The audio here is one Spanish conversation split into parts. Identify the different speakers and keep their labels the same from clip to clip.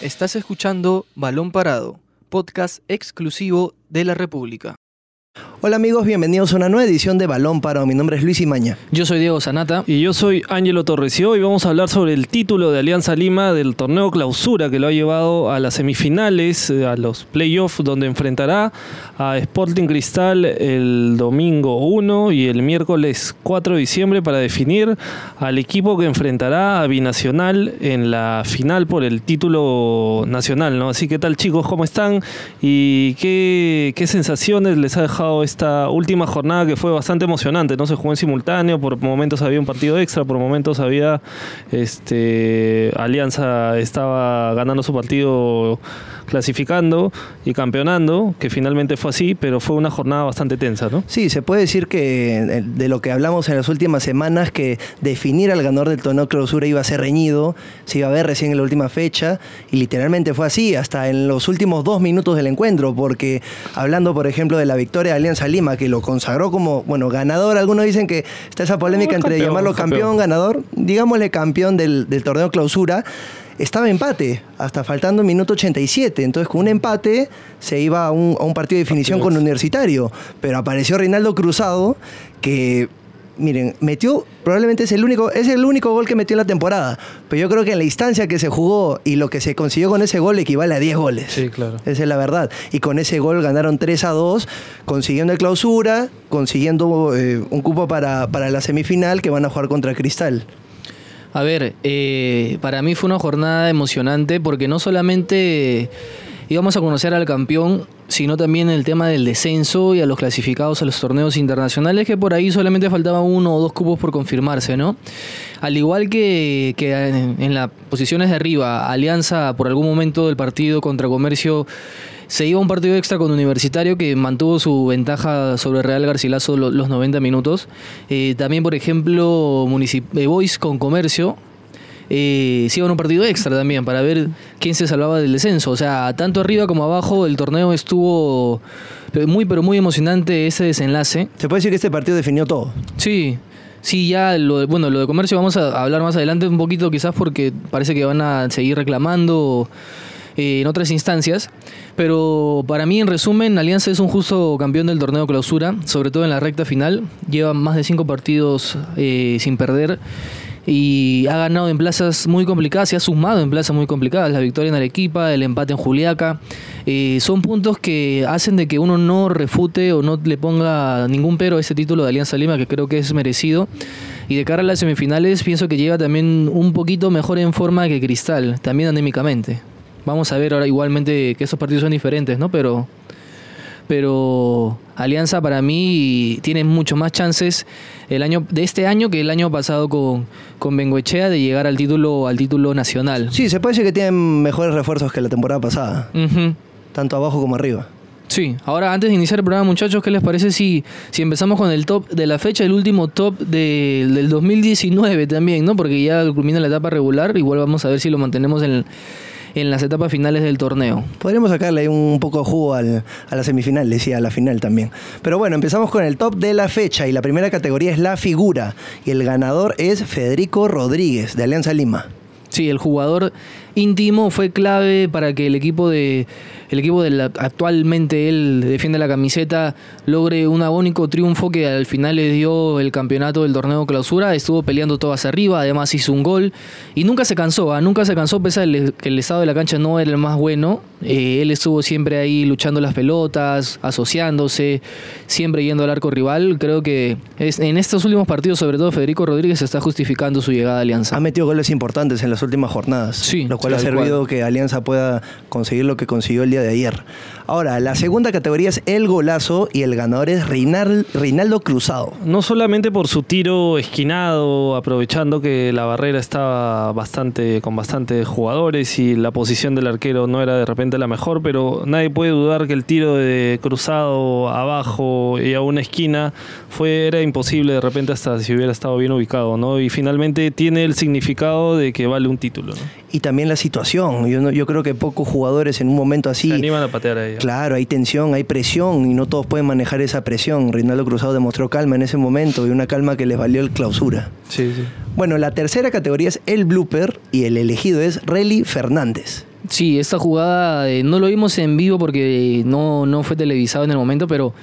Speaker 1: Estás escuchando Balón Parado, podcast exclusivo de la República.
Speaker 2: Hola amigos, bienvenidos a una nueva edición de Balón Parado. Mi nombre es Luis Imaña.
Speaker 3: Yo soy Diego Sanata.
Speaker 4: Y yo soy Ángelo Torres y hoy vamos a hablar sobre el título de Alianza Lima del torneo clausura que lo ha llevado a las semifinales, eh, a los playoffs, donde enfrentará a Sporting Cristal el domingo 1 y el miércoles 4 de diciembre para definir al equipo que enfrentará a Binacional en la final por el título nacional. ¿no? Así que tal chicos, ¿cómo están? ¿Y qué, qué sensaciones les ha dejado esta última jornada que fue bastante emocionante? No se jugó en simultáneo, por momentos había un partido extra, por momentos había este Alianza estaba ganando su partido clasificando y campeonando, que finalmente fue así, pero fue una jornada bastante tensa, ¿no?
Speaker 2: Sí, se puede decir que eh, de lo que hablamos en las últimas semanas, que definir al ganador del torneo clausura iba a ser reñido, se iba a ver recién en la última fecha, y literalmente fue así, hasta en los últimos dos minutos del encuentro, porque hablando, por ejemplo, de la victoria de Alianza Lima, que lo consagró como, bueno, ganador, algunos dicen que está esa polémica entre
Speaker 4: campeón,
Speaker 2: llamarlo campeón,
Speaker 4: campeón.
Speaker 2: ganador, digámosle campeón del, del torneo clausura, estaba empate, hasta faltando minuto 87. Entonces, con un empate se iba a un, a un partido de definición con Universitario. Pero apareció Reinaldo Cruzado, que, miren, metió, probablemente es el único, es el único gol que metió en la temporada. Pero yo creo que en la instancia que se jugó y lo que se consiguió con ese gol equivale a 10 goles.
Speaker 4: Sí, claro.
Speaker 2: Esa es la verdad. Y con ese gol ganaron 3 a 2, consiguiendo el clausura, consiguiendo eh, un cupo para, para la semifinal que van a jugar contra Cristal.
Speaker 3: A ver, eh, para mí fue una jornada emocionante porque no solamente íbamos a conocer al campeón, sino también el tema del descenso y a los clasificados a los torneos internacionales, que por ahí solamente faltaba uno o dos cupos por confirmarse, ¿no? Al igual que, que en las posiciones de arriba, Alianza por algún momento del partido contra Comercio se iba a un partido extra con Universitario que mantuvo su ventaja sobre Real Garcilaso lo- los 90 minutos. Eh, también, por ejemplo, Municip eh, Boys con Comercio eh, se iba a un partido extra también para ver quién se salvaba del descenso. O sea, tanto arriba como abajo el torneo estuvo muy, pero muy emocionante ese desenlace.
Speaker 2: Se puede decir que este partido definió todo.
Speaker 3: Sí, sí, ya lo de, bueno, lo de comercio vamos a hablar más adelante un poquito quizás porque parece que van a seguir reclamando en otras instancias, pero para mí en resumen Alianza es un justo campeón del torneo clausura, sobre todo en la recta final, lleva más de cinco partidos eh, sin perder y ha ganado en plazas muy complicadas, se ha sumado en plazas muy complicadas, la victoria en Arequipa, el empate en Juliaca, eh, son puntos que hacen de que uno no refute o no le ponga ningún pero a ese título de Alianza Lima, que creo que es merecido. Y de cara a las semifinales, pienso que llega también un poquito mejor en forma que Cristal, también anémicamente. Vamos a ver ahora igualmente que esos partidos son diferentes, ¿no? Pero pero Alianza para mí tiene mucho más chances el año de este año que el año pasado con, con Bengoechea de llegar al título al título nacional.
Speaker 2: Sí, se puede decir que tienen mejores refuerzos que la temporada pasada, tanto abajo como arriba.
Speaker 3: Sí, ahora antes de iniciar el programa, muchachos, ¿qué les parece si, si empezamos con el top de la fecha, el último top de- del 2019 también, ¿no? Porque ya culmina la etapa regular, igual vamos a ver si lo mantenemos en, en las etapas finales del torneo.
Speaker 2: Podríamos sacarle un poco de jugo al- a la semifinal, decía, a la final también. Pero bueno, empezamos con el top de la fecha y la primera categoría es la figura. Y el ganador es Federico Rodríguez, de Alianza Lima.
Speaker 3: Sí, el jugador íntimo fue clave para que el equipo de el equipo del actualmente él defiende la camiseta logre un agónico triunfo que al final le dio el campeonato del torneo clausura, estuvo peleando todo hacia arriba, además hizo un gol. Y nunca se cansó, ¿ah? nunca se cansó pese a que el estado de la cancha no era el más bueno, eh, él estuvo siempre ahí luchando las pelotas, asociándose, siempre yendo al arco rival, creo que es- en estos últimos partidos sobre todo Federico Rodríguez está justificando su llegada a Alianza.
Speaker 2: Ha metido goles importantes en las últimas jornadas,
Speaker 3: Sí,
Speaker 2: lo cual ha servido que Alianza pueda conseguir lo que consiguió el día de ayer. Ahora, la segunda categoría es el golazo y el ganador es Reinal- Reinaldo Cruzado.
Speaker 4: No solamente por su tiro esquinado, aprovechando que la barrera estaba bastante con bastantes jugadores y la posición del arquero no era de repente la mejor, pero nadie puede dudar que el tiro de cruzado abajo y a una esquina fue era imposible de repente hasta si hubiera estado bien ubicado, ¿no? Y finalmente tiene el significado de que vale un título, ¿no?
Speaker 2: Y también la situación. Yo, no- yo creo que pocos jugadores en un momento así
Speaker 4: Se animan a patear a ella.
Speaker 2: Claro, hay tensión, hay presión y no todos pueden manejar esa presión. Reinaldo Cruzado demostró calma en ese momento y una calma que les valió el clausura.
Speaker 4: Sí, sí.
Speaker 2: Bueno, la tercera categoría es el blooper y el elegido es Relly Fernández.
Speaker 3: Sí, esta jugada eh, no lo vimos en vivo porque no, no fue televisado en el momento, pero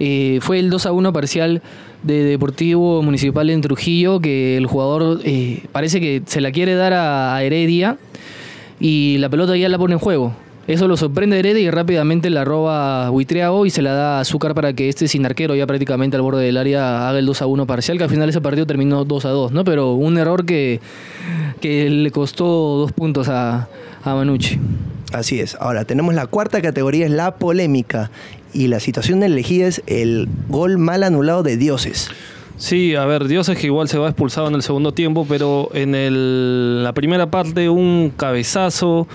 Speaker 3: eh, fue el 2 a 1 parcial de Deportivo Municipal en Trujillo, que el jugador eh, parece que se la quiere dar a, Heredia y la pelota ya la pone en juego. Eso lo sorprende Heredia y rápidamente la roba Huitriago y se la da a Azúcar para que este sin arquero ya prácticamente al borde del área haga el 2 a 1 parcial, que al final ese partido terminó 2 a 2, ¿no? Pero un error que, que le costó dos puntos a, a Manucci.
Speaker 2: Así es. Ahora, tenemos la cuarta categoría, es la polémica. Y la situación elegida es el gol mal anulado de Dioses.
Speaker 4: Sí, a ver, Dios es que igual se va expulsado en el segundo tiempo, pero en el- la primera parte un cabezazo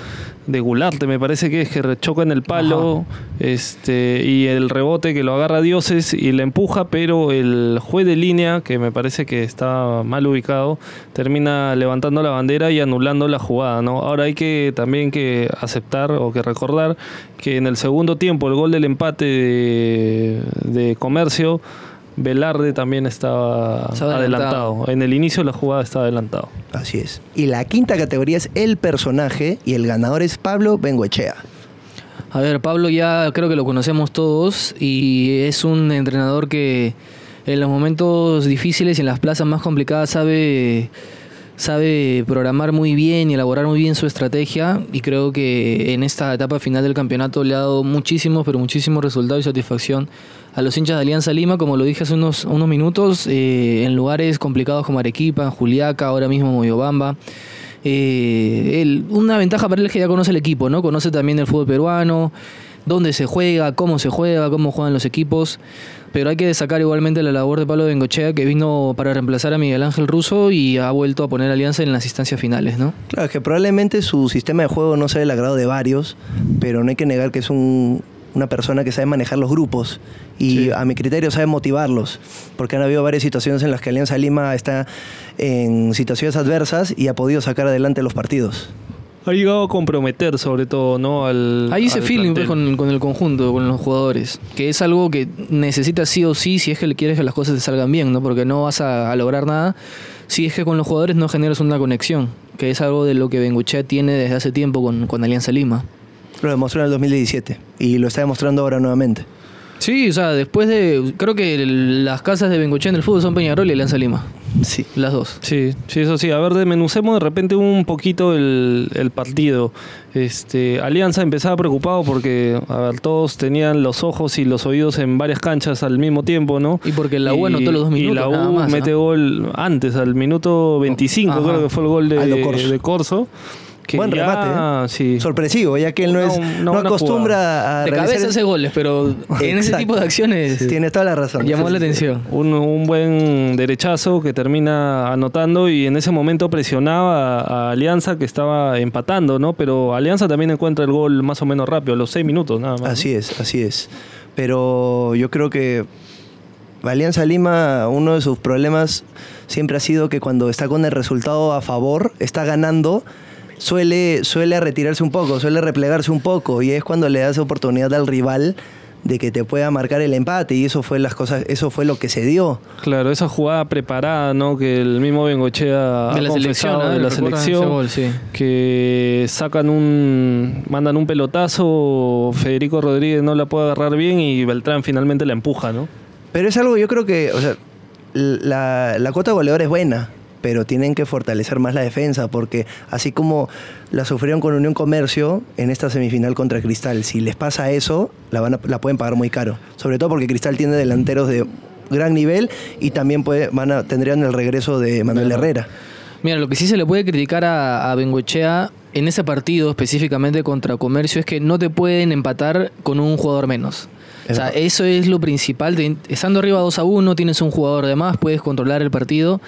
Speaker 4: de Gularte, me parece que es que choca en el palo, este y el rebote que lo agarra Dioses y le empuja, pero el juez de línea, que me parece que está mal ubicado, termina levantando la bandera y anulando la jugada, ¿no? Ahora hay que también que aceptar o que recordar que en el segundo tiempo el gol del empate de, de Comercio Velarde también estaba adelantado.
Speaker 3: adelantado.
Speaker 4: En el inicio de la jugada estaba adelantado.
Speaker 2: Así es. Y la quinta categoría es el personaje y el ganador es Pablo Bengoechea.
Speaker 3: A ver, Pablo ya creo que lo conocemos todos y es un entrenador que en los momentos difíciles y en las plazas más complicadas sabe, sabe programar muy bien y elaborar muy bien su estrategia y creo que en esta etapa final del campeonato le ha dado muchísimos, pero muchísimos resultados y satisfacción a los hinchas de Alianza Lima, como lo dije hace unos, unos minutos, eh, en lugares complicados como Arequipa, Juliaca, ahora mismo Moyobamba. Eh, una ventaja para él es que ya conoce el equipo, ¿no? Conoce también el fútbol peruano, dónde se juega, cómo se juega, cómo juegan los equipos. Pero hay que destacar igualmente la labor de Pablo Bengochea, que vino para reemplazar a Miguel Ángel Russo y ha vuelto a poner alianza en las instancias finales, ¿no?
Speaker 2: Claro, que probablemente su sistema de juego no sea del agrado de varios, pero no hay que negar que es un- una persona que sabe manejar los grupos y a mi criterio sabe motivarlos, porque han habido varias situaciones en las que Alianza Lima está en situaciones adversas y ha podido sacar adelante los partidos.
Speaker 4: Ha llegado a comprometer sobre todo, ¿no? Al,
Speaker 3: Hay ese
Speaker 4: al
Speaker 3: feeling pues, con, con el conjunto, con los jugadores, que es algo que necesitas sí o sí si es que le quieres que las cosas te salgan bien, ¿no? Porque no vas a, a lograr nada si es que con los jugadores no generas una conexión, que es algo de lo que Bengochea tiene desde hace tiempo con, con Alianza Lima.
Speaker 2: Lo demostró en el 2017 y lo está demostrando ahora nuevamente.
Speaker 3: Sí, o sea, después de. Creo que el- las casas de Bengochea en el fútbol son Peñarol y Alianza Lima.
Speaker 2: Sí.
Speaker 3: Las dos.
Speaker 4: Sí, sí, eso sí. A ver, desmenucemos de repente un poquito el, el partido. Este, Alianza empezaba preocupado porque, a ver, todos tenían los ojos y los oídos en varias canchas al mismo tiempo, ¿no?
Speaker 3: Y porque la U anotó los dos minutos,
Speaker 4: Y la U
Speaker 3: nada más,
Speaker 4: mete
Speaker 3: ¿no?
Speaker 4: gol antes, al minuto 25,
Speaker 3: Ajá.
Speaker 4: creo que fue el gol de,
Speaker 2: A lo Corso.
Speaker 4: de Corso. Que
Speaker 2: Buen
Speaker 4: ya,
Speaker 2: remate, ¿eh?
Speaker 4: sí.
Speaker 2: Sorpresivo, ya que él no, es, no acostumbra a
Speaker 3: De
Speaker 2: realizar-
Speaker 3: cabeza hace goles, pero en ese tipo de acciones
Speaker 2: Tienes toda la razón.
Speaker 3: llamó la atención.
Speaker 4: Un, un buen derechazo que termina anotando y en ese momento presionaba a, a Alianza que estaba empatando, ¿no? Pero Alianza también encuentra el gol más o menos rápido, a los seis minutos nada más.
Speaker 2: Así es, así es. Pero yo creo que Alianza Lima, uno de sus problemas siempre ha sido que cuando está con el resultado a favor, está ganando, suele, suele retirarse un poco, suele replegarse un poco y es cuando le das oportunidad al rival de que te pueda marcar el empate y eso fue las cosas, eso fue lo que se dio.
Speaker 4: Claro, esa jugada preparada, ¿no? Que el mismo Bengochea ha
Speaker 3: De la selección,
Speaker 4: confesado
Speaker 3: ¿no?
Speaker 4: de la
Speaker 3: ¿Recuerdan ese
Speaker 4: selección.
Speaker 3: gol? Sí.
Speaker 4: Que sacan un. mandan un pelotazo, Federico Rodríguez no la puede agarrar bien y Beltrán finalmente la empuja, ¿no?
Speaker 2: Pero es algo, yo creo que, o sea, la, la cuota goleadora es buena, pero tienen que fortalecer más la defensa, porque así como la sufrieron con Unión Comercio en esta semifinal contra Cristal, si les pasa eso, la, van a- la pueden pagar muy caro. Sobre todo porque Cristal tiene delanteros de gran nivel y también puede, van a, tendrían el regreso de Manuel Herrera.
Speaker 3: Mira, lo que sí se le puede criticar a, a Bengochea en ese partido específicamente contra Comercio es que no te pueden empatar con un jugador menos. O sea, eso es lo principal. Estando arriba 2 a 1, tienes un jugador de más, puedes controlar el partido.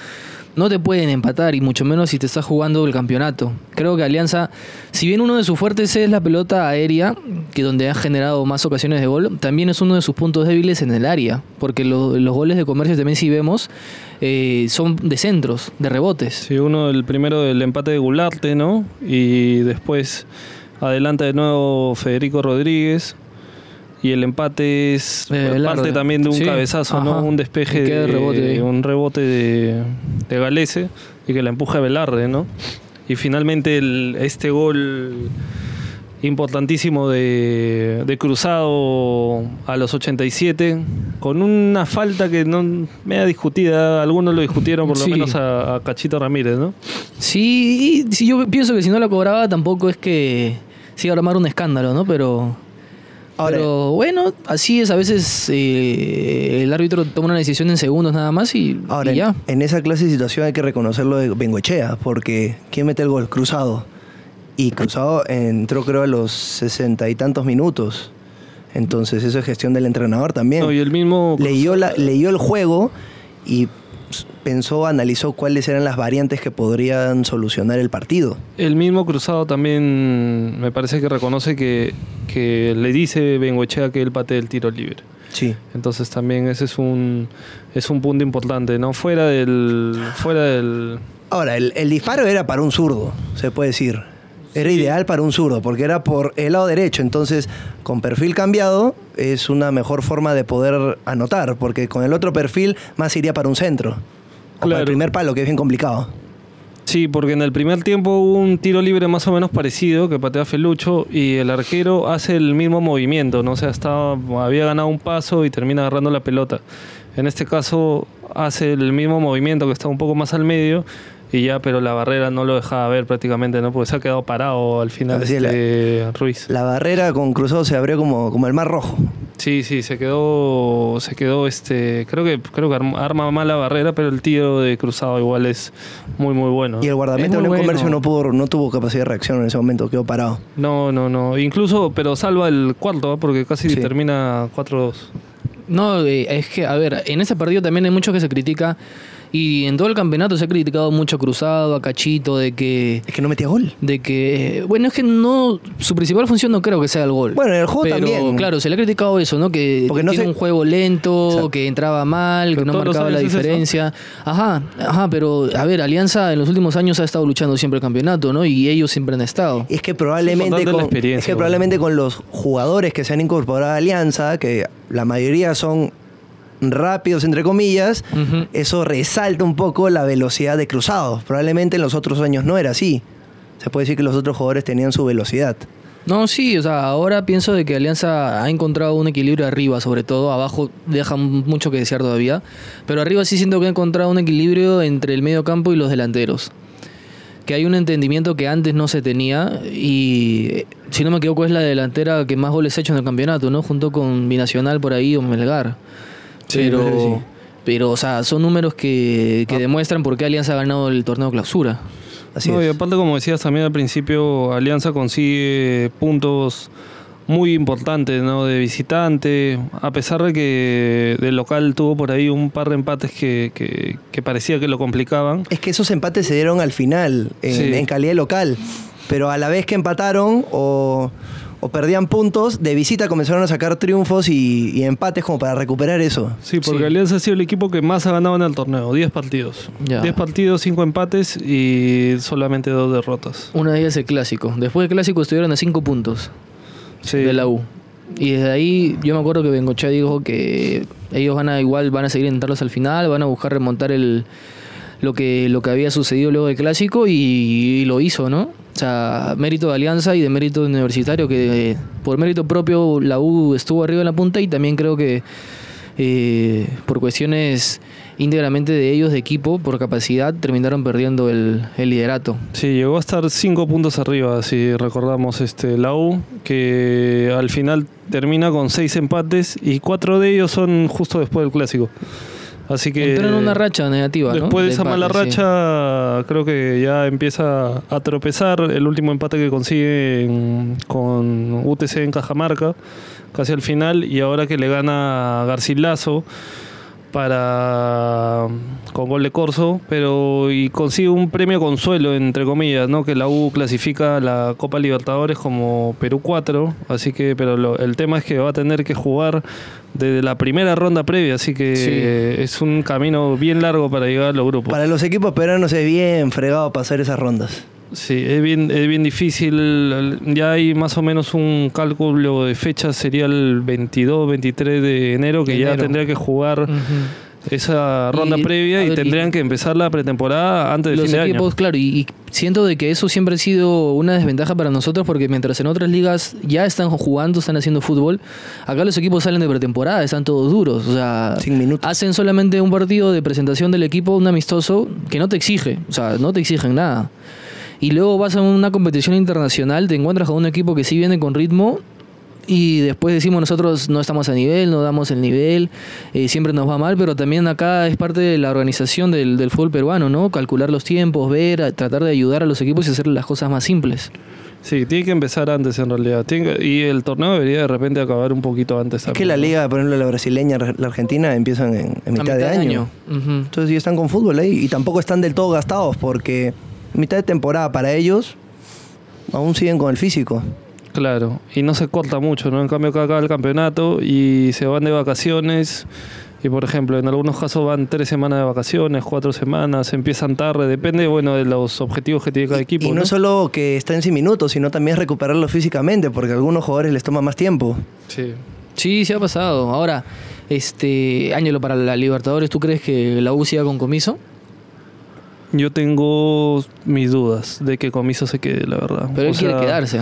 Speaker 3: No te pueden empatar, y mucho menos si te estás jugando el campeonato. Creo que Alianza, si bien uno de sus fuertes es la pelota aérea, que donde ha generado más ocasiones de gol, también es uno de sus puntos débiles en el área. Porque lo- los goles de comercio también, si vemos, eh, son de centros, de rebotes.
Speaker 4: Sí, uno, el primero del empate de Gularte, ¿no? Y después adelanta de nuevo Federico Rodríguez. Y el empate es
Speaker 3: Eh,
Speaker 4: parte también de un
Speaker 3: Sí,
Speaker 4: cabezazo,
Speaker 3: ajá.
Speaker 4: ¿no? Un despeje, de,
Speaker 3: rebote
Speaker 4: un rebote de, de Galese y que la empuja Velarde, ¿no? Y finalmente el- este gol importantísimo de, de Cruzado a los 87, con una falta que no me ha discutida, algunos lo discutieron por lo
Speaker 3: Sí.
Speaker 4: menos a, a Cachito Ramírez, ¿no?
Speaker 3: Sí, y si yo pienso que si no la cobraba tampoco es que se iba a armar un escándalo, ¿no? Pero,
Speaker 2: Ahora-
Speaker 3: pero bueno, así es. A veces eh, el árbitro toma una decisión en segundos nada más y,
Speaker 2: Ahora,
Speaker 3: y ya.
Speaker 2: en esa clase de situación hay que reconocerlo de Bengoechea, porque ¿quién mete el gol? Cruzado. Y Cruzado entró creo a los sesenta y tantos minutos. Entonces eso es gestión del entrenador también.
Speaker 4: No, y el mismo
Speaker 2: leyó, la, leyó el juego y pensó, analizó cuáles eran las variantes que podrían solucionar el partido.
Speaker 4: El mismo Cruzado también me parece que reconoce que, que le dice Bengoechea que él patee el tiro libre.
Speaker 2: Sí.
Speaker 4: Entonces también ese es un es un punto importante, ¿no? Fuera del fuera del
Speaker 2: Ahora, el, el disparo era para un zurdo, se puede decir. Era ideal para un zurdo, porque era por el lado derecho. Entonces, con perfil cambiado, es una mejor forma de poder anotar, porque con el otro perfil más iría para un centro. O para el primer palo, que es bien complicado.
Speaker 4: Sí, porque en el primer tiempo hubo un tiro libre más o menos parecido que patea Felucho y el arquero hace el mismo movimiento, ¿no? O sea, estaba, había ganado un paso y termina agarrando la pelota. En este caso hace el mismo movimiento que está un poco más al medio y ya, pero la barrera no lo dejaba ver prácticamente, ¿no? Porque se ha quedado parado al final
Speaker 2: Así es,
Speaker 4: este Ruiz.
Speaker 2: La barrera con cruzado se abrió como, como el mar rojo.
Speaker 4: Sí, sí, se quedó, se quedó, este, creo que, creo que arma, arma mal la barrera, pero el tiro de cruzado igual es muy, muy bueno.
Speaker 2: Y el guardameta de
Speaker 3: muy
Speaker 2: Unión Comercio
Speaker 3: bueno.
Speaker 2: no, pudo, no tuvo capacidad de reacción en ese momento, quedó parado.
Speaker 4: No, no, no. Incluso, pero salva el cuarto, ¿ah? porque casi
Speaker 2: Sí.
Speaker 4: termina 4-2.
Speaker 3: No, eh, es que, a ver, en ese partido también hay mucho que se critica. Y en todo el campeonato se ha criticado mucho a Cruzado, a Cachito, de que.
Speaker 2: Es que no metía gol.
Speaker 3: De que. Bueno, es que no. Su principal función no creo que sea el gol.
Speaker 2: Bueno, en el juego
Speaker 3: Pero,
Speaker 2: también.
Speaker 3: claro, se le ha criticado eso, ¿no? Que
Speaker 2: Porque no
Speaker 3: tiene
Speaker 2: se-
Speaker 3: un juego lento,
Speaker 2: Exacto.
Speaker 3: que entraba mal,
Speaker 4: Pero
Speaker 3: que no marcaba la
Speaker 4: es
Speaker 3: diferencia. Ajá, ajá, pero a ver, Alianza en los últimos años ha estado luchando siempre el campeonato, ¿no? Y ellos siempre han estado.
Speaker 2: Es que probablemente,
Speaker 4: la
Speaker 2: con, es que
Speaker 4: bueno.
Speaker 2: probablemente con los jugadores que se han incorporado a Alianza, que la mayoría son rápidos, entre comillas, eso resalta un poco la velocidad de cruzados. Probablemente en los otros años no era así. Se puede decir que los otros jugadores tenían su velocidad.
Speaker 3: No, sí, o sea, ahora pienso de que Alianza ha encontrado un equilibrio arriba, sobre todo. Abajo deja mucho que desear todavía. Pero arriba sí siento que ha encontrado un equilibrio entre el medio campo y los delanteros. Que hay un entendimiento que antes no se tenía. Y si no me equivoco, es la delantera que más goles ha hecho en el campeonato, ¿no? Junto con Binacional por ahí o Melgar.
Speaker 2: Sí,
Speaker 3: pero,
Speaker 2: sí.
Speaker 3: pero, o sea, son números que, que demuestran por qué Alianza ha ganado el torneo clausura.
Speaker 2: Así
Speaker 4: No, y aparte, como decías también al principio, Alianza consigue puntos muy importantes, ¿no? De visitante, a pesar de que del local tuvo por ahí un par de empates que, que- que parecía que lo complicaban.
Speaker 2: Es que esos empates se dieron al final, en,
Speaker 4: Sí.
Speaker 2: en calidad local. Pero a la vez que empataron o, o perdían puntos, de visita comenzaron a sacar triunfos y, y empates como para recuperar eso.
Speaker 4: Sí, porque
Speaker 3: Sí.
Speaker 4: Alianza ha sido el equipo que más ha ganado en el torneo, 10 partidos.
Speaker 3: Ya.
Speaker 4: 10 partidos, 5 empates y solamente 2 derrotas.
Speaker 3: Una de ellas el clásico. Después del clásico estuvieron a cinco puntos.
Speaker 4: Sí.
Speaker 3: de la U. Y desde ahí yo me acuerdo que Bengochea dijo que ellos van a igual van a seguir intentarlos al final, van a buscar remontar el lo que lo que había sucedido luego del clásico y, y lo hizo, ¿no? O sea, mérito de Alianza y de mérito Universitario que eh, por mérito propio la U estuvo arriba en la punta y también creo que eh, por cuestiones íntegramente de ellos de equipo, por capacidad, terminaron perdiendo el, el liderato.
Speaker 4: Sí, llegó a estar 5 puntos arriba, si recordamos este, la U, que al final termina con 6 empates y 4 de ellos son justo después del clásico. Así que
Speaker 3: Entró en una racha negativa, ¿no?
Speaker 4: después de esa mala
Speaker 3: sí.
Speaker 4: racha, creo que ya empieza a tropezar. El último empate que consigue en- con UTC en Cajamarca, casi al final, y ahora que le gana Garcilaso para con gol de Corso, pero y consigue un premio consuelo entre comillas, ¿no? Que la U clasifica a la Copa Libertadores como Perú 4, así que pero lo- el tema es que va a tener que jugar desde la primera ronda previa, así que
Speaker 3: Sí.
Speaker 4: eh, es un camino bien largo para llegar a los grupos.
Speaker 2: Para los equipos peruanos es bien fregado pasar esas rondas.
Speaker 4: Sí, es bien, es bien difícil. Ya hay más o menos un cálculo de fechas, sería el 22, 23 de enero, que ya tendría que jugar. Esa ronda
Speaker 3: Y,
Speaker 4: previa y
Speaker 3: ver,
Speaker 4: tendrían
Speaker 3: y-
Speaker 4: que empezar la pretemporada antes del
Speaker 3: los
Speaker 4: fin de
Speaker 3: equipos,
Speaker 4: año.
Speaker 3: claro, y, y siento de que eso siempre ha sido una desventaja para nosotros porque mientras en otras ligas ya están jugando, están haciendo fútbol, acá los equipos salen de pretemporada, están todos duros, o sea,
Speaker 2: Sin minutos.
Speaker 3: hacen solamente un partido de presentación del equipo, un amistoso, que no te exige, o sea, no te exigen nada. Y luego vas a una competición internacional, te encuentras con un equipo que sí viene con ritmo y después decimos nosotros no estamos a nivel, no damos el nivel, eh, siempre nos va mal, pero también acá es parte de la organización del, del fútbol peruano, ¿no? Calcular los tiempos, ver, tratar de ayudar a los equipos y hacer las cosas más simples.
Speaker 4: Sí, tiene que empezar antes en realidad. Tiene que- y el torneo debería de repente acabar un poquito antes.
Speaker 2: Es que la liga, por ejemplo, la brasileña, la argentina, empiezan en, mitad, de año. Entonces ya están con fútbol ahí y tampoco están del todo gastados porque mitad de temporada para ellos aún siguen con el físico.
Speaker 4: Claro, y no se corta mucho, ¿no? En cambio acá acaba el campeonato y se van de vacaciones y por ejemplo en algunos casos van tres semanas de vacaciones, cuatro semanas, empiezan tarde, depende bueno de los objetivos que tiene cada equipo.
Speaker 2: y no, solo que estén sin minutos, sino también recuperarlos físicamente porque a algunos jugadores les toma más tiempo.
Speaker 4: Sí.
Speaker 3: Sí, sí ha pasado. Ahora, este, Ángelo, para la Libertadores, ¿tú crees que la U siga con comiso?
Speaker 4: Yo tengo mis dudas de que Comiso se quede, la verdad.
Speaker 3: Pero
Speaker 4: O
Speaker 3: él quiere quedarse.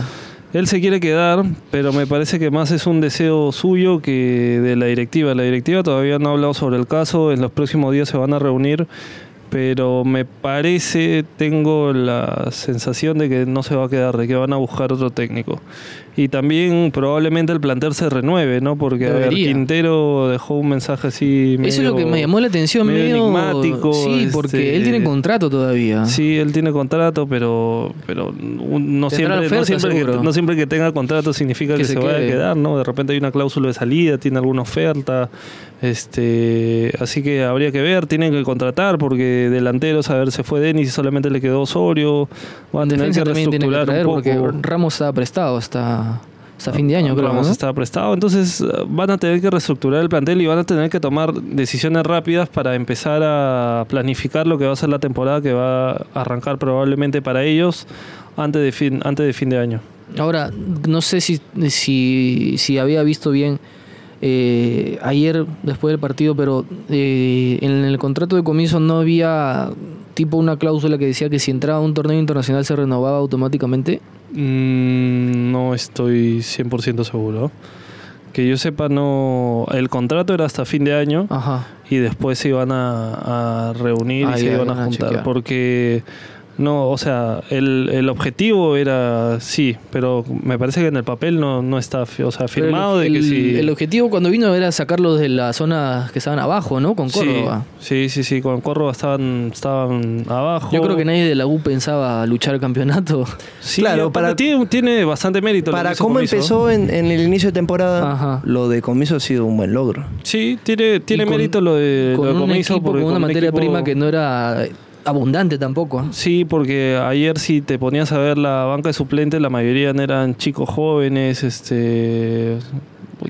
Speaker 4: Él se quiere quedar, pero me parece que más es un deseo suyo que de la directiva. La directiva todavía no ha hablado sobre el caso, en los próximos días se van a reunir, pero me parece, tengo la sensación de que no se va a quedar, de que van a buscar otro técnico. Y también probablemente el plantel se renueve, ¿no? Porque a ver. Quintero dejó un mensaje así
Speaker 3: Eso es lo que
Speaker 4: medio-
Speaker 3: me llamó la atención,
Speaker 4: medio
Speaker 3: medio,
Speaker 4: enigmático,
Speaker 3: Sí, porque
Speaker 4: este-
Speaker 3: él tiene contrato todavía.
Speaker 4: Sí, él tiene contrato, pero, pero no, siempre, no, siempre que, no siempre que tenga contrato significa que,
Speaker 3: Que
Speaker 4: se,
Speaker 3: se
Speaker 4: vaya a quedar, ¿no? De repente hay una cláusula de salida, tiene alguna oferta, este, así que habría que ver, tienen que contratar porque delanteros, a ver, se fue Denis y solamente le quedó Osorio, van a tener que
Speaker 3: que
Speaker 4: reestructurar
Speaker 3: traer
Speaker 4: un
Speaker 3: porque
Speaker 4: poco.
Speaker 3: Ramos está prestado hasta, hasta fin de año, creo.
Speaker 4: Ramos
Speaker 3: ¿no?
Speaker 4: está prestado, entonces eh, van a tener que reestructurar el plantel y van a tener que tomar decisiones rápidas para empezar a planificar lo que va a ser la temporada que va a arrancar probablemente para ellos antes de fin, antes de fin de año.
Speaker 3: Ahora, no sé si, si, si había visto bien eh, ayer después del partido, pero eh, en el contrato de comienzo no había tipo una cláusula que decía que si entraba a un torneo internacional se renovaba automáticamente.
Speaker 4: Mm, no estoy 100% seguro. Que yo sepa, no. El contrato era hasta fin de año
Speaker 3: Ajá.
Speaker 4: y después se iban a, a reunir
Speaker 3: Ah,
Speaker 4: y se
Speaker 3: ya,
Speaker 4: iban a juntar. Porque. No, o sea, el, el objetivo era sí, pero me parece que en el papel no, no está o sea, firmado
Speaker 3: el,
Speaker 4: de que
Speaker 3: el-
Speaker 4: sí.
Speaker 3: el objetivo cuando vino era sacarlos de las zonas que estaban abajo, ¿no? Con Córdoba.
Speaker 4: Sí, sí, sí, con Córdoba estaban, estaban abajo.
Speaker 3: Yo creo que nadie de la U pensaba luchar el campeonato.
Speaker 4: Sí,
Speaker 2: Claro, para-
Speaker 4: tiene, tiene bastante mérito. lo que
Speaker 2: Para cómo
Speaker 4: Comiso.
Speaker 2: empezó en, en el inicio de temporada,
Speaker 3: Ajá.
Speaker 2: lo de Comiso ha sido un buen logro.
Speaker 4: Sí, tiene, tiene
Speaker 3: con-
Speaker 4: mérito lo de,
Speaker 3: con
Speaker 4: lo de
Speaker 3: un
Speaker 4: Comiso
Speaker 3: equipo
Speaker 4: porque
Speaker 3: con una
Speaker 4: con un
Speaker 3: materia
Speaker 4: equipo-
Speaker 3: prima que no era abundante tampoco.
Speaker 4: Sí, porque ayer si te ponías a ver la banca de suplentes, la mayoría eran chicos jóvenes, este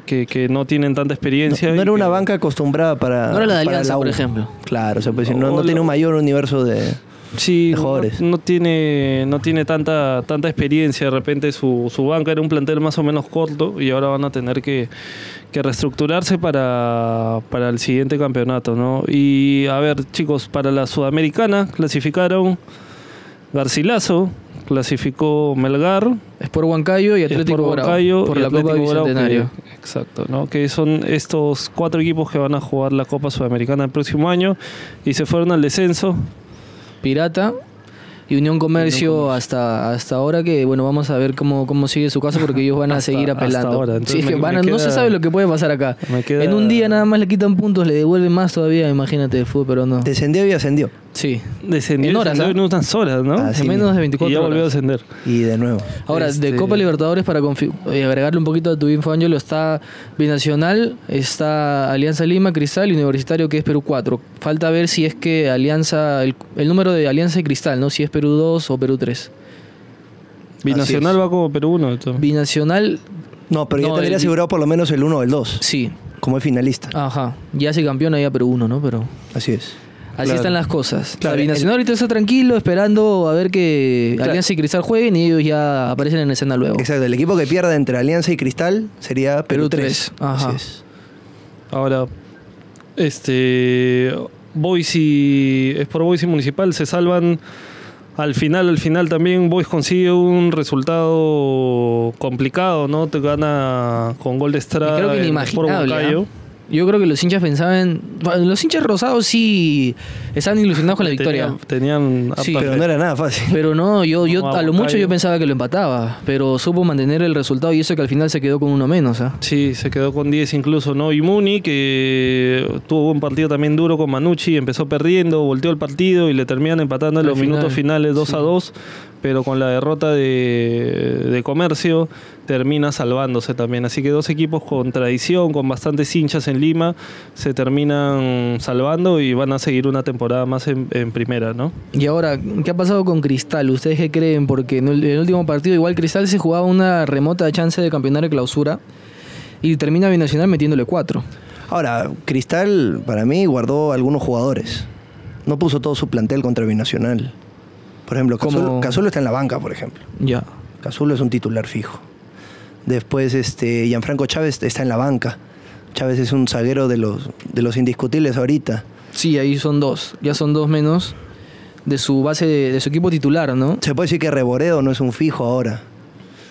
Speaker 4: que, que no tienen tanta
Speaker 2: No,
Speaker 4: experiencia.
Speaker 2: no era una
Speaker 4: que-
Speaker 2: banca acostumbrada para.
Speaker 3: No era la de Alianza, por ejemplo.
Speaker 2: Claro, o sea, pues, no, no
Speaker 4: lo-
Speaker 2: tiene un mayor universo de.
Speaker 4: Sí,
Speaker 2: de
Speaker 4: no,
Speaker 2: jugadores.
Speaker 4: no tiene, no tiene tanta, tanta experiencia. De repente su, su banca era un plantel más o menos corto y ahora van a tener que, que reestructurarse para, para el siguiente campeonato. ¿no? Y a ver, chicos, para la Sudamericana clasificaron Garcilaso, clasificó Melgar,
Speaker 3: Es por Huancayo y Atlético
Speaker 4: Sport Huancayo
Speaker 3: por
Speaker 4: y
Speaker 3: la Copa
Speaker 4: Grau, que-
Speaker 3: Bicentenario.
Speaker 4: exacto, ¿no? Que son estos cuatro equipos que van a jugar la Copa Sudamericana el próximo año y se fueron al descenso.
Speaker 3: Pirata y Unión Comercio hasta hasta ahora que bueno vamos a ver cómo, cómo sigue su caso porque ellos van a
Speaker 4: Hasta-
Speaker 3: seguir
Speaker 4: hasta
Speaker 3: apelando.
Speaker 4: ahora, entonces
Speaker 3: Sí, es que
Speaker 4: me-
Speaker 3: van a- no se sabe lo que puede pasar acá.
Speaker 4: queda-
Speaker 3: En un día nada más le quitan puntos, le devuelven más todavía, imagínate fútbol, pero no.
Speaker 2: Descendió y ascendió.
Speaker 3: Sí.
Speaker 4: Descendió,
Speaker 3: En horas, ¿ah?
Speaker 4: en unas horas, ¿no?
Speaker 2: Ah, sí,
Speaker 3: en menos de 24
Speaker 4: y ya volvió a
Speaker 3: horas.
Speaker 4: ascender.
Speaker 2: Y de nuevo.
Speaker 3: Ahora,
Speaker 4: Este-
Speaker 3: de Copa Libertadores, para eh, agregarle un poquito a tu info, Ángelo, está Binacional, está Alianza Lima, Cristal y Universitario, que es Perú 4. Falta ver si es que Alianza, el, el número de Alianza y Cristal, ¿no? Si es Perú 2 o Perú 3.
Speaker 4: Binacional va como Perú 1.
Speaker 3: Binacional,
Speaker 2: No, pero ya
Speaker 3: No,
Speaker 2: tendría
Speaker 3: el-
Speaker 2: asegurado por lo menos el 1 o el 2,
Speaker 3: sí.
Speaker 2: como el finalista.
Speaker 3: Ajá. Ya se campeona ya Perú 1, ¿no? Pero
Speaker 2: Así es.
Speaker 3: Así
Speaker 4: Claro.
Speaker 3: están las cosas.
Speaker 2: Claro,
Speaker 3: o sea, Binacional ahorita está tranquilo, esperando a ver que
Speaker 2: Claro.
Speaker 3: Alianza y Cristal jueguen y ellos ya aparecen en escena luego.
Speaker 2: Exacto, el equipo que pierda entre Alianza y Cristal sería Perú,
Speaker 3: Perú
Speaker 2: 3.
Speaker 3: tres. Ajá.
Speaker 2: Así es.
Speaker 4: Ahora, este Boise, es por Boise Municipal, se salvan al final, al final también Boys consigue un resultado complicado, ¿no? Te gana con gol de Estrada.
Speaker 3: Y creo que
Speaker 4: en
Speaker 3: inimaginable,
Speaker 4: Sport Huancayo.
Speaker 3: ¿ah? Yo creo que los hinchas pensaban. bueno, Los hinchas rosados sí estaban ilusionados con la victoria.
Speaker 4: Tenían, tenían
Speaker 3: Sí,
Speaker 2: Pero no era nada fácil.
Speaker 3: Pero no, yo, yo
Speaker 4: No,
Speaker 3: a lo mucho yo pensaba que lo empataba. Pero supo mantener el resultado y eso que al final se quedó con uno menos. ¿ah?
Speaker 4: Sí, se quedó con 10 incluso, ¿no? Y Muni, que tuvo un partido también duro con Manucci, empezó perdiendo, volteó el partido y le terminan empatando en
Speaker 3: Al
Speaker 4: los
Speaker 3: final,
Speaker 4: minutos finales 2 a 2, pero con la derrota de, de Comercio termina salvándose también. Así que dos equipos con tradición, con bastantes hinchas en Lima, se terminan salvando y van a seguir una temporada más en, en primera, ¿no?
Speaker 3: Y ahora, ¿qué ha pasado con Cristal? ¿Ustedes qué creen? Porque en el, en el último partido igual Cristal se jugaba una remota chance de campeonar de clausura y termina Binacional metiéndole cuatro.
Speaker 2: Ahora, Cristal, para mí, guardó algunos jugadores. No puso todo su plantel contra Binacional. Por ejemplo, Cazulo, Cazulo está en la banca, por ejemplo.
Speaker 3: Ya.
Speaker 2: Cazulo es un titular fijo. Después, este, Gianfranco Chávez está en la banca. Chávez es un zaguero de los, de los indiscutibles ahorita.
Speaker 3: Sí, ahí son dos. Ya son dos menos de su base, de, de su equipo titular, ¿no?
Speaker 2: Se puede decir que Reboredo no es un fijo ahora.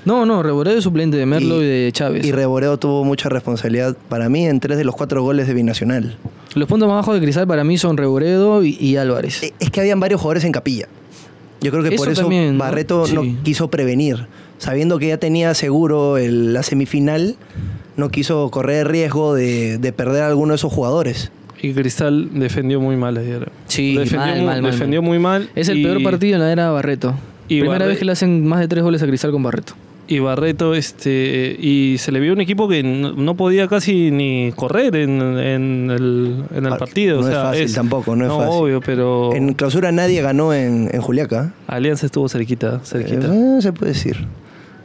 Speaker 3: No, no, Reboredo es suplente de Merlo y,
Speaker 2: Y-
Speaker 3: de Chávez.
Speaker 2: Y Reboredo tuvo mucha responsabilidad para mí en tres de los cuatro goles de Binacional.
Speaker 3: Los puntos más bajos de Cristal para mí son Reboredo y, y Álvarez.
Speaker 2: Eh, Es que habían varios jugadores en capilla. Yo creo que por
Speaker 3: Eso.
Speaker 2: Barreto no
Speaker 3: Sí.
Speaker 2: quiso prevenir. Sabiendo que ya tenía seguro el- la semifinal, no quiso correr el riesgo de, de perder a alguno de esos jugadores.
Speaker 4: Y Cristal defendió muy mal ayer.
Speaker 3: Sí,
Speaker 4: defendió,
Speaker 3: mal,
Speaker 4: mu-
Speaker 3: mal, mal,
Speaker 4: defendió
Speaker 3: mal.
Speaker 4: muy mal.
Speaker 3: Es el
Speaker 4: y-
Speaker 3: peor partido en la era Barreto.
Speaker 4: y
Speaker 3: Primera
Speaker 4: Barre-
Speaker 3: vez que le hacen más de tres goles a Cristal con Barreto.
Speaker 4: Y Barreto, este, y se le vio un equipo que no, no podía casi ni correr en, en el, en el
Speaker 2: Ah,
Speaker 4: partido.
Speaker 2: no
Speaker 4: o
Speaker 2: es fácil tampoco, no es fácil.
Speaker 4: obvio, pero
Speaker 2: En clausura nadie ganó en, en Juliaca.
Speaker 4: Alianza estuvo cerquita, cerquita.
Speaker 2: Eh, se puede decir.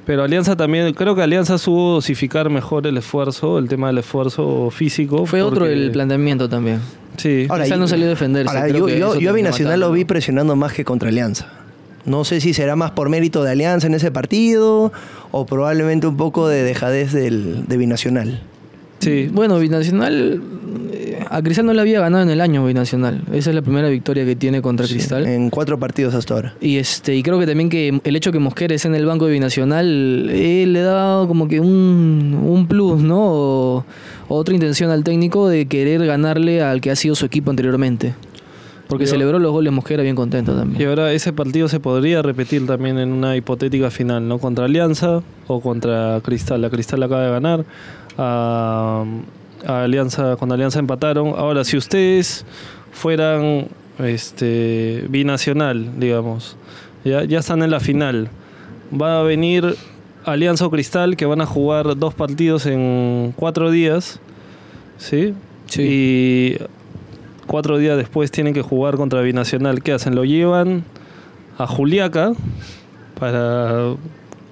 Speaker 4: Pero Alianza también, creo que Alianza supo dosificar mejor el esfuerzo, el tema del esfuerzo físico.
Speaker 3: Fue otro el planteamiento también.
Speaker 4: Sí.
Speaker 2: Ahora,
Speaker 3: no salió a defenderse.
Speaker 2: Ahora, yo, yo, yo a Binacional lo vi presionando más que contra Alianza. No sé si será más por mérito de Alianza en ese partido o probablemente un poco de dejadez del, de Binacional.
Speaker 4: sí.
Speaker 3: Bueno, Binacional. eh, A Cristal no le había ganado en el año Binacional. Esa es la primera victoria que tiene contra Cristal.
Speaker 2: En cuatro partidos hasta ahora.
Speaker 3: Y este y creo que también que el hecho que Mosquera esté en el banco de Binacional eh, le da como que un, un plus, ¿no? O, otra intención al técnico de querer ganarle al que ha sido su equipo anteriormente. Porque
Speaker 4: Yo-
Speaker 3: celebró los goles Mosquera bien contento
Speaker 4: Y
Speaker 3: también.
Speaker 4: ahora ese partido se podría repetir también en una hipotética final, ¿no? Contra Alianza o contra Cristal. La Cristal acaba de ganar. A, a Alianza, con Alianza empataron. Ahora, si ustedes fueran este binacional, digamos, ya, ya están en la final. Va a venir Alianza o Cristal que van a jugar dos partidos en cuatro días. ¿Sí?
Speaker 3: Sí.
Speaker 4: Y cuatro días después tienen que jugar contra Binacional. ¿Qué hacen? Lo llevan a Juliaca para,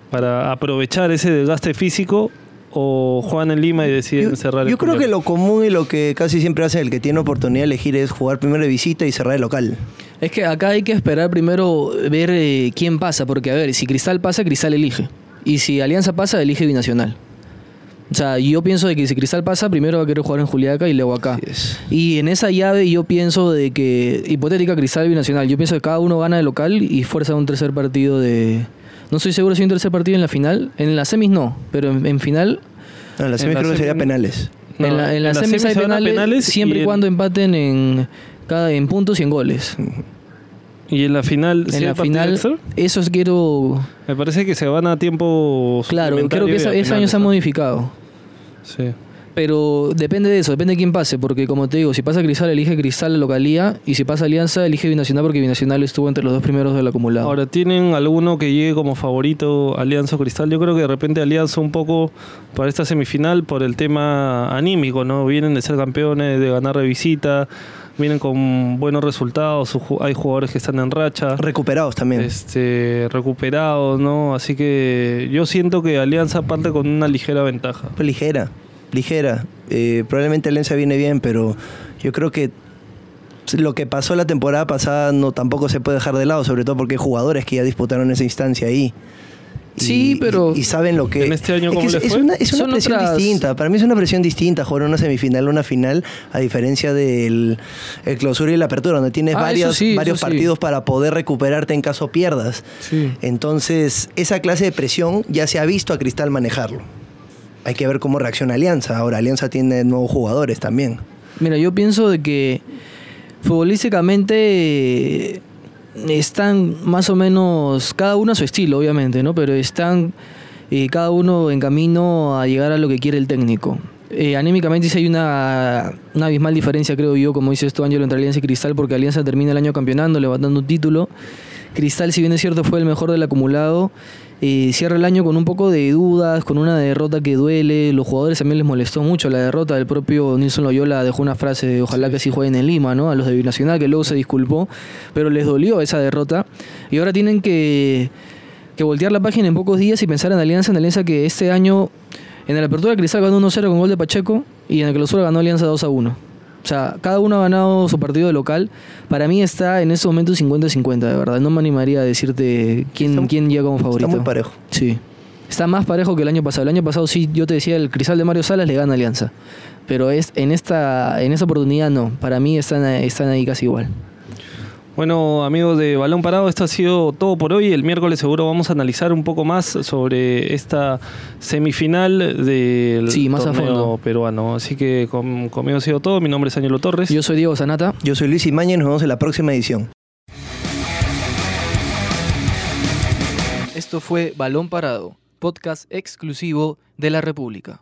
Speaker 4: para aprovechar ese desgaste físico o juegan en Lima y deciden
Speaker 2: Yo,
Speaker 4: cerrar en
Speaker 2: yo creo que lo común y lo que casi siempre hace el que tiene oportunidad de elegir es jugar primero de visita y cerrar de local.
Speaker 3: Es que acá hay que esperar primero ver eh, quién pasa, porque a ver, si Cristal pasa, Cristal elige. Y si Alianza pasa, elige Binacional. O sea, yo pienso de que si Cristal pasa, primero va a querer jugar en Juliaca y luego acá. Y en esa llave yo pienso de que, hipotética Cristal Binacional, yo pienso que cada uno gana de local y fuerza un tercer partido de... No estoy seguro si hay un tercer partido en la final. En las semis no, pero en, en final...
Speaker 2: No, en la
Speaker 4: En
Speaker 2: semis
Speaker 4: la
Speaker 2: creo que sería penales.
Speaker 4: No,
Speaker 3: en la, en
Speaker 4: en
Speaker 3: las
Speaker 4: las
Speaker 3: semis,
Speaker 4: semis
Speaker 3: hay penales,
Speaker 4: penales
Speaker 3: siempre
Speaker 4: y
Speaker 3: y,
Speaker 4: en-
Speaker 3: cuando empaten en, cada, en puntos y en goles.
Speaker 4: Y en la final, ¿sí
Speaker 3: en la final, eso es quiero...
Speaker 4: me parece que se van a tiempo.
Speaker 3: Claro, creo que ese año se ha modificado.
Speaker 4: Sí.
Speaker 3: Pero depende de eso, depende de quién pase, porque como te digo, si pasa Cristal, elige Cristal la localía, y si pasa Alianza, elige Binacional porque Binacional estuvo entre los dos primeros del acumulado.
Speaker 4: Ahora, ¿tienen alguno que llegue como favorito Alianza o Cristal? Yo creo que de repente Alianza un poco para esta semifinal por el tema anímico, ¿no? Vienen de ser campeones, de ganar de visita, vienen con buenos resultados, hay jugadores que están en racha,
Speaker 2: Recuperados también.
Speaker 4: este, recuperados, ¿no? Así que yo siento que Alianza parte con una ligera ventaja.
Speaker 2: Pues ligera, ligera. Eh, probablemente Alianza viene bien, pero yo creo que lo que pasó la temporada pasada no tampoco se puede dejar de lado, sobre todo porque hay jugadores que ya disputaron esa instancia ahí. Y-
Speaker 3: Sí, pero-
Speaker 2: Y, y saben lo que...
Speaker 4: ¿En este año
Speaker 2: es,
Speaker 4: cómo
Speaker 2: que es,
Speaker 4: les
Speaker 2: es
Speaker 4: fue?
Speaker 2: una, es una
Speaker 3: Son
Speaker 2: presión
Speaker 3: otras-
Speaker 2: distinta. Para mí es una presión distinta jugar una semifinal o una final, a diferencia del el clausura y la apertura, donde tienes
Speaker 3: Ah,
Speaker 2: varios,
Speaker 3: sí, sí.
Speaker 2: partidos para poder recuperarte en caso pierdas.
Speaker 3: Sí.
Speaker 2: Entonces, esa clase de presión ya se ha visto a Cristal manejarlo. Hay que ver cómo reacciona Alianza. Ahora, Alianza tiene nuevos jugadores también.
Speaker 3: Mira, yo pienso de que futbolísticamente eh, están más o menos, cada uno a su estilo, obviamente, ¿no? Pero están eh, cada uno en camino a llegar a lo que quiere el técnico. Eh, anímicamente sí hay una, una abismal diferencia, creo yo, como dice esto Ángelo, entre Alianza y Cristal, porque Alianza termina el año campeonando, levantando un título. Cristal, si bien es cierto, fue el mejor del acumulado, eh, cierra el año con un poco de dudas, con una derrota que duele. Los jugadores también les molestó mucho la derrota. El propio Nilson Loyola dejó una frase de ojalá que sí jueguen en Lima, ¿no? A los de Binacional, que luego se disculpó, pero les dolió esa derrota. Y ahora tienen que, que voltear la página en pocos días y pensar en Alianza, en Alianza que este año, en la apertura Cristal ganó 1-0 con gol de Pacheco y en la clausura ganó Alianza 2-1. O sea, cada uno ha ganado su partido de local. Para mí está en ese momento 50-50, de verdad. No me animaría a decirte quién,
Speaker 2: Está-
Speaker 3: quién llega como favorito.
Speaker 2: Está muy parejo.
Speaker 3: Sí. Está más parejo que el año pasado. El año pasado sí, yo te decía, el Cristal de Mario Salas le gana Alianza. Pero es, en, esta, en esta oportunidad no. Para mí están, están ahí casi igual.
Speaker 4: Bueno, amigos de Balón Parado, esto ha sido todo por hoy. El miércoles seguro vamos a analizar un poco más sobre esta semifinal del
Speaker 3: Sí, más a
Speaker 4: torneo
Speaker 3: fondo.
Speaker 4: peruano. Así que con- conmigo ha sido todo. Mi nombre es Ángelo Torres.
Speaker 3: Yo soy Diego Sanata.
Speaker 2: Yo soy Luis Imañez, nos vemos en la próxima edición.
Speaker 1: Esto fue Balón Parado, podcast exclusivo de la República.